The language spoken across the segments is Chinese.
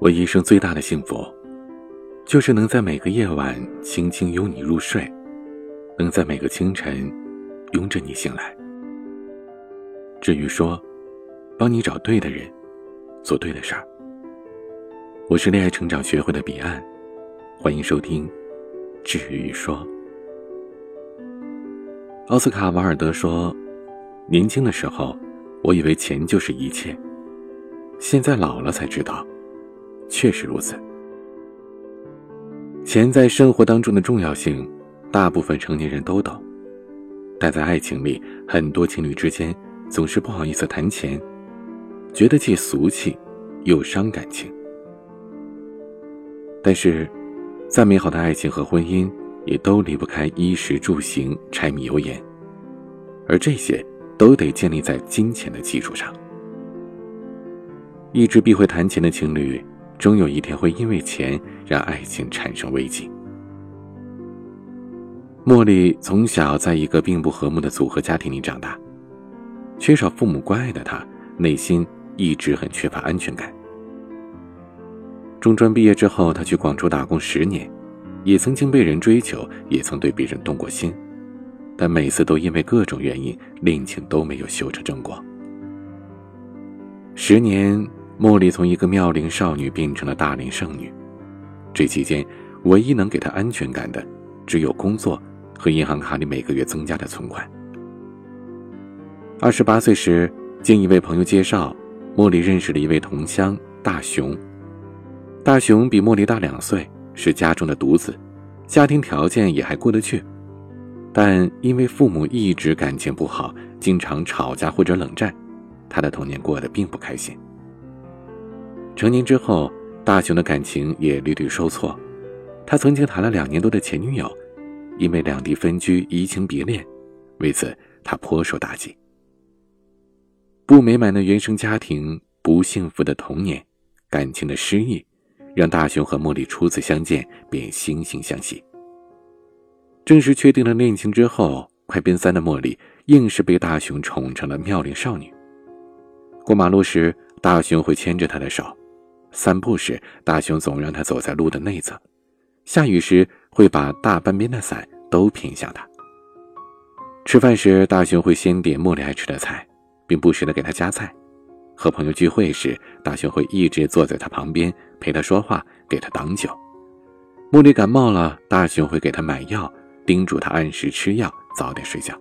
我一生最大的幸福，就是能在每个夜晚轻轻拥你入睡，能在每个清晨拥着你醒来。至于说，帮你找对的人，做对的事儿，我是恋爱成长学会的彼岸，欢迎收听《治愈说》。奥斯卡·瓦尔德说：“年轻的时候，我以为钱就是一切，现在老了才知道。”确实如此。钱在生活当中的重要性，大部分成年人都懂，但在爱情里，很多情侣之间总是不好意思谈钱，觉得既俗气，又伤感情。但是，再美好的爱情和婚姻，也都离不开衣食住行、柴米油盐，而这些都得建立在金钱的基础上。一直避讳谈钱的情侣。终有一天会因为钱让爱情产生危机。茉莉从小在一个并不和睦的组合家庭里长大，缺少父母关爱的她，内心一直很缺乏安全感。中专毕业之后，她去广州打工十年，也曾经被人追求，也曾对别人动过心，但每次都因为各种原因，恋情都没有修成正果。十年。茉莉从一个妙龄少女变成了大龄剩女，这期间，唯一能给她安全感的，只有工作和银行卡里每个月增加的存款。二十八岁时，经一位朋友介绍，茉莉认识了一位同乡大雄。大雄比茉莉大两岁，是家中的独子，家庭条件也还过得去，但因为父母一直感情不好，经常吵架或者冷战，他的童年过得并不开心。成年之后，大雄的感情也屡屡受挫。他曾经谈了两年多的前女友，因为两地分居，移情别恋，为此他颇受打击。不美满的原生家庭，不幸福的童年，感情的失意，让大雄和茉莉初次相见便惺惺相惜。正式确定了恋情之后，快奔三的茉莉硬是被大雄宠成了妙龄少女。过马路时，大雄会牵着她的手。散步时，大雄总让他走在路的内侧；下雨时，会把大半边的伞都偏向他。吃饭时，大雄会先点茉莉爱吃的菜，并不时的给他夹菜；和朋友聚会时，大雄会一直坐在他旁边陪他说话，给他挡酒。茉莉感冒了，大雄会给他买药，叮嘱他按时吃药，早点睡觉。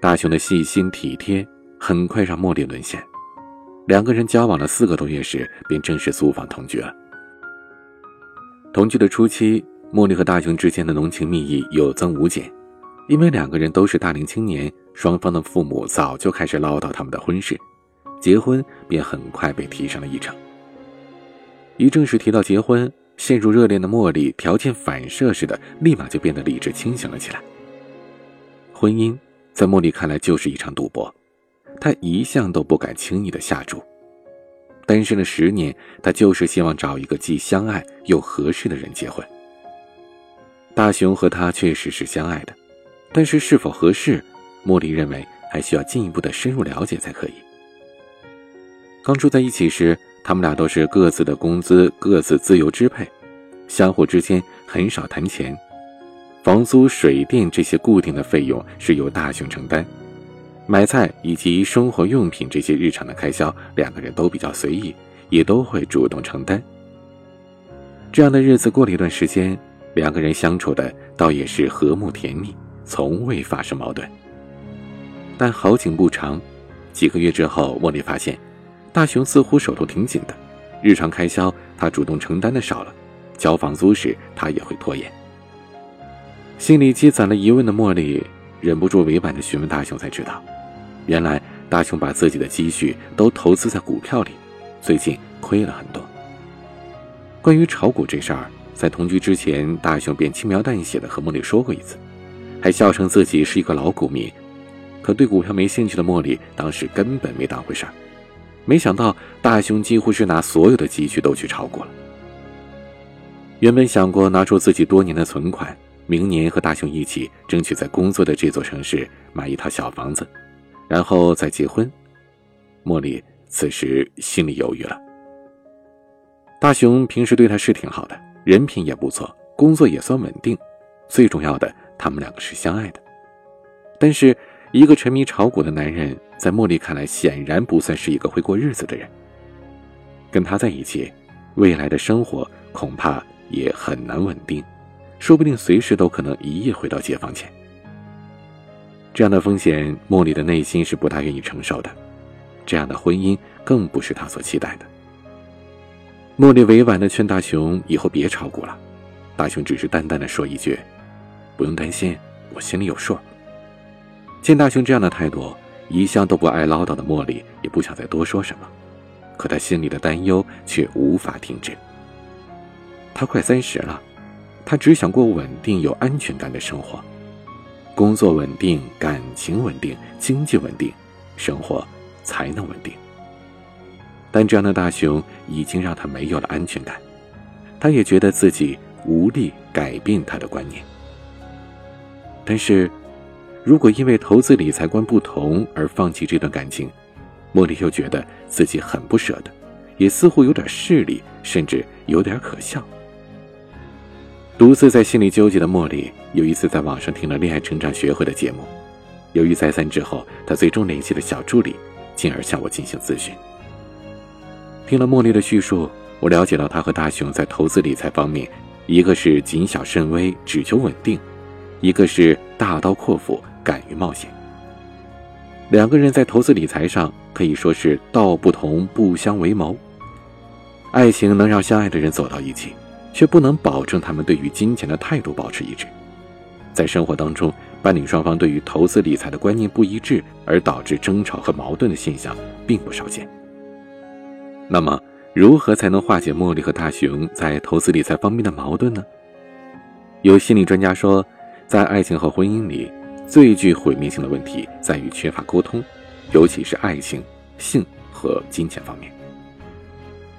大雄的细心体贴，很快让茉莉沦陷。两个人交往了四个多月时，便正式租房同居了。同居的初期，茉莉和大雄之间的浓情蜜意有增无减，因为两个人都是大龄青年，双方的父母早就开始唠叨他们的婚事，结婚便很快被提上了议程。一正式提到结婚，陷入热恋的茉莉条件反射似的，立马就变得理智清醒了起来。婚姻在茉莉看来就是一场赌博。他一向都不敢轻易的下注。单身了十年，他就是希望找一个既相爱又合适的人结婚。大雄和他确实是相爱的，但是是否合适，茉莉认为还需要进一步的深入了解才可以。刚住在一起时，他们俩都是各自的工资各自自由支配，相互之间很少谈钱，房租、水电这些固定的费用是由大雄承担。买菜以及生活用品这些日常的开销，两个人都比较随意，也都会主动承担。这样的日子过了一段时间，两个人相处的倒也是和睦甜蜜，从未发生矛盾。但好景不长，几个月之后，茉莉发现，大雄似乎手头挺紧的，日常开销他主动承担的少了，交房租时他也会拖延。心里积攒了疑问的茉莉，忍不住委婉的询问大雄，才知道。原来大雄把自己的积蓄都投资在股票里，最近亏了很多。关于炒股这事儿，在同居之前，大雄便轻描淡写的和茉莉说过一次，还笑称自己是一个老股民。可对股票没兴趣的茉莉当时根本没当回事儿，没想到大雄几乎是拿所有的积蓄都去炒股了。原本想过拿出自己多年的存款，明年和大雄一起争取在工作的这座城市买一套小房子。然后再结婚，茉莉此时心里犹豫了。大雄平时对她是挺好的，人品也不错，工作也算稳定。最重要的，他们两个是相爱的。但是，一个沉迷炒股的男人，在茉莉看来，显然不算是一个会过日子的人。跟他在一起，未来的生活恐怕也很难稳定，说不定随时都可能一夜回到解放前。这样的风险，茉莉的内心是不大愿意承受的。这样的婚姻更不是她所期待的。茉莉委婉的劝大雄以后别炒股了，大雄只是淡淡的说一句：“不用担心，我心里有数。”见大雄这样的态度，一向都不爱唠叨的茉莉也不想再多说什么，可她心里的担忧却无法停止。她快三十了，她只想过稳定、有安全感的生活，工作稳定、感情稳定、经济稳定，生活才能稳定。但这样的大雄已经让他没有了安全感，他也觉得自己无力改变他的观念。但是。如果因为投资理财观不同而放弃这段感情，茉莉又觉得自己很不舍得，也似乎有点势利，甚至有点可笑。独自在心里纠结的茉莉，有一次在网上听了恋爱成长学会的节目，犹豫再三之后，她最终联系了小助理，进而向我进行咨询。听了茉莉的叙述，我了解到她和大雄在投资理财方面，一个是谨小慎微，只求稳定，一个是大刀阔斧。敢于冒险。两个人在投资理财上可以说是道不同不相为谋。爱情能让相爱的人走到一起，却不能保证他们对于金钱的态度保持一致。在生活当中，伴侣双方对于投资理财的观念不一致，而导致争吵和矛盾的现象并不少见。那么，如何才能化解茉莉和大雄在投资理财方面的矛盾呢？有心理专家说，在爱情和婚姻里。最具毁灭性的问题在于缺乏沟通，尤其是爱情、性和金钱方面。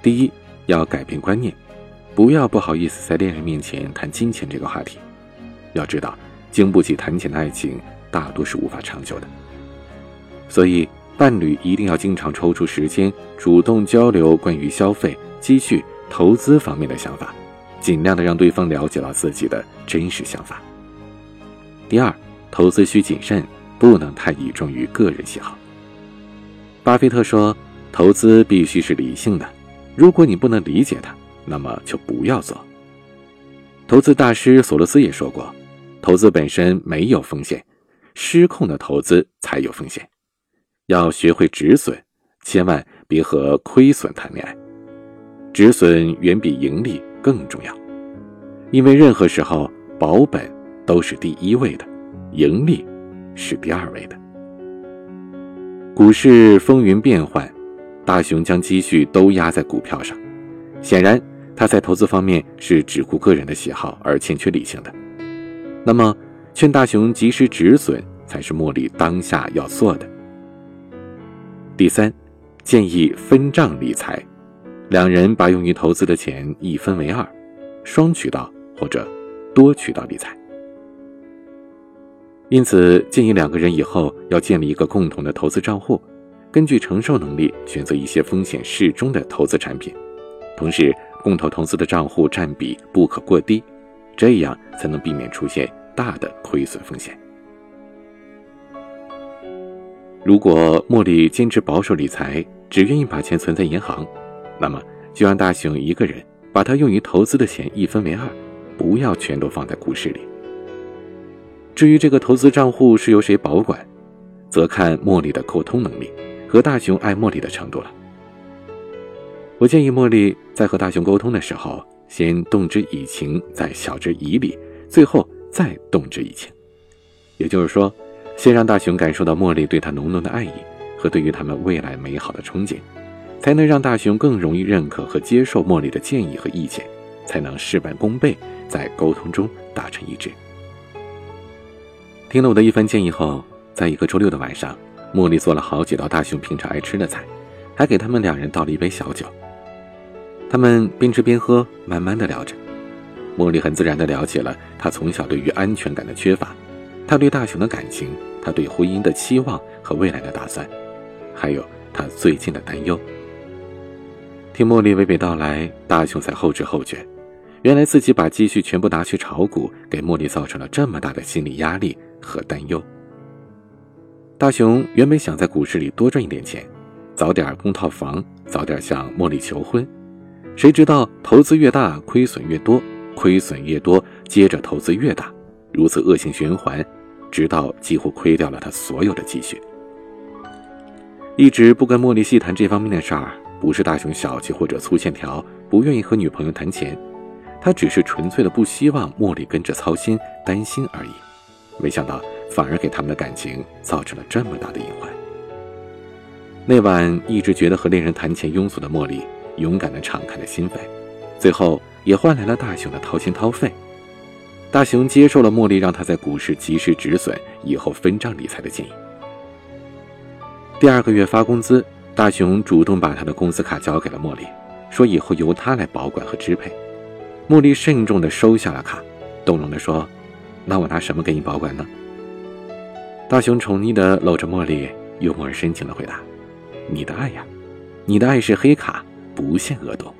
第一，要改变观念，不要不好意思在恋人面前谈金钱这个话题。要知道，经不起谈钱的爱情大多是无法长久的。所以，伴侣一定要经常抽出时间，主动交流关于消费、积蓄、投资方面的想法，尽量的让对方了解到自己的真实想法。第二。投资需谨慎，不能太倚重于个人喜好。巴菲特说：“投资必须是理性的，如果你不能理解它，那么就不要做。”投资大师索罗斯也说过：“投资本身没有风险，失控的投资才有风险。要学会止损，千万别和亏损谈恋爱。止损远比盈利更重要，因为任何时候保本都是第一位的。”盈利是第二位的。股市风云变幻，大雄将积蓄都压在股票上，显然他在投资方面是只顾个人的喜好而欠缺理性的。那么，劝大雄及时止损才是茉莉当下要做的。第三，建议分账理财，两人把用于投资的钱一分为二，双渠道或者多渠道理财。因此，建议两个人以后要建立一个共同的投资账户，根据承受能力选择一些风险适中的投资产品，同时共同投资的账户占比不可过低，这样才能避免出现大的亏损风险。如果茉莉坚持保守理财，只愿意把钱存在银行，那么就让大雄一个人把他用于投资的钱一分为二，不要全都放在股市里。至于这个投资账户是由谁保管，则看茉莉的沟通能力和大雄爱茉莉的程度了。我建议茉莉在和大雄沟通的时候，先动之以情，再晓之以理，最后再动之以情。也就是说，先让大雄感受到茉莉对他浓浓的爱意和对于他们未来美好的憧憬，才能让大雄更容易认可和接受茉莉的建议和意见，才能事半功倍，在沟通中达成一致。听了我的一番建议后，在一个周六的晚上，茉莉做了好几道大雄平常爱吃的菜，还给他们两人倒了一杯小酒。他们边吃边喝，慢慢的聊着。茉莉很自然的了解了他从小对于安全感的缺乏，他对大雄的感情，他对婚姻的期望和未来的打算，还有他最近的担忧。听茉莉娓娓道来，大雄才后知后觉，原来自己把积蓄全部拿去炒股，给茉莉造成了这么大的心理压力和担忧。大雄原本想在股市里多赚一点钱，早点供套房，早点向茉莉求婚，谁知道投资越大，亏损越多，亏损越多，接着投资越大，如此恶性循环，直到几乎亏掉了他所有的积蓄。一直不跟茉莉细谈这方面的事儿，不是大雄小气或者粗线条，不愿意和女朋友谈钱，他只是纯粹的不希望茉莉跟着操心担心而已。没想到反而给他们的感情造成了这么大的隐患。那晚一直觉得和恋人谈钱庸俗的茉莉，勇敢的敞开了心扉，最后也换来了大雄的掏心掏肺。大雄接受了茉莉让他在股市及时止损，以后分账理财的建议。第二个月发工资，大雄主动把他的工资卡交给了茉莉，说以后由他来保管和支配。茉莉慎重地收下了卡，动容地说：“那我拿什么给你保管呢？”大雄宠溺地搂着茉莉，幽默而深情地回答：“你的爱呀，你的爱是黑卡，不限额度。”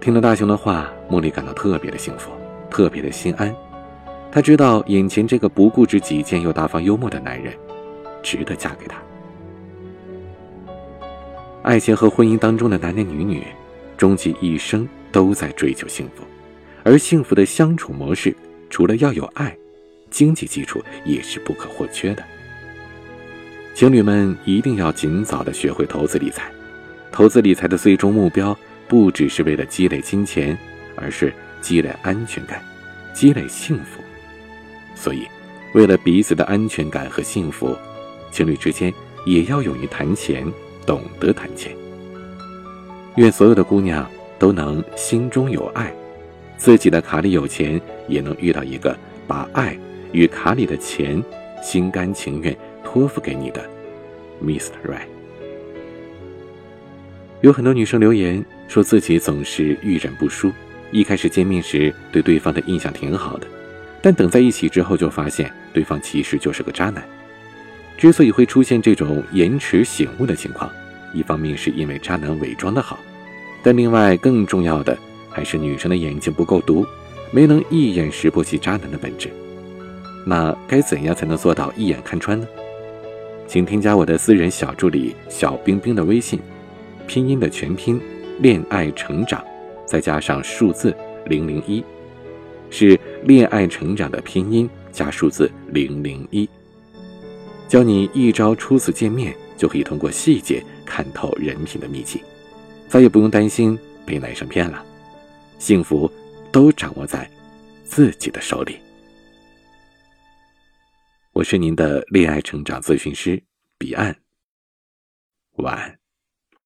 听了大雄的话，茉莉感到特别的幸福，特别的心安。她知道眼前这个不固执己见又大方幽默的男人。值得嫁给他。爱情和婚姻当中的男男女女，终其一生都在追求幸福，而幸福的相处模式，除了要有爱，经济基础也是不可或缺的。情侣们一定要尽早的学会投资理财。投资理财的最终目标，不只是为了积累金钱，而是积累安全感，积累幸福。所以，为了彼此的安全感和幸福。情侣之间也要勇于谈钱，懂得谈钱。愿所有的姑娘都能心中有爱，自己的卡里有钱，也能遇到一个把爱与卡里的钱心甘情愿托付给你的 Mr. Right。有很多女生留言说自己总是遇人不淑，一开始见面时对对方的印象挺好的，但等在一起之后就发现对方其实就是个渣男。之所以会出现这种延迟醒悟的情况，一方面是因为渣男伪装的好，但另外更重要的还是女生的眼睛不够毒，没能一眼识破其渣男的本质。那该怎样才能做到一眼看穿呢？请添加我的私人小助理小冰冰的微信，拼音的全拼恋爱成长，再加上数字零零一，是恋爱成长的拼音加数字零零一。教你一招，初次见面就可以通过细节看透人品的秘籍，再也不用担心被男生骗了，幸福都掌握在自己的手里。我是您的恋爱成长咨询师彼岸，晚安。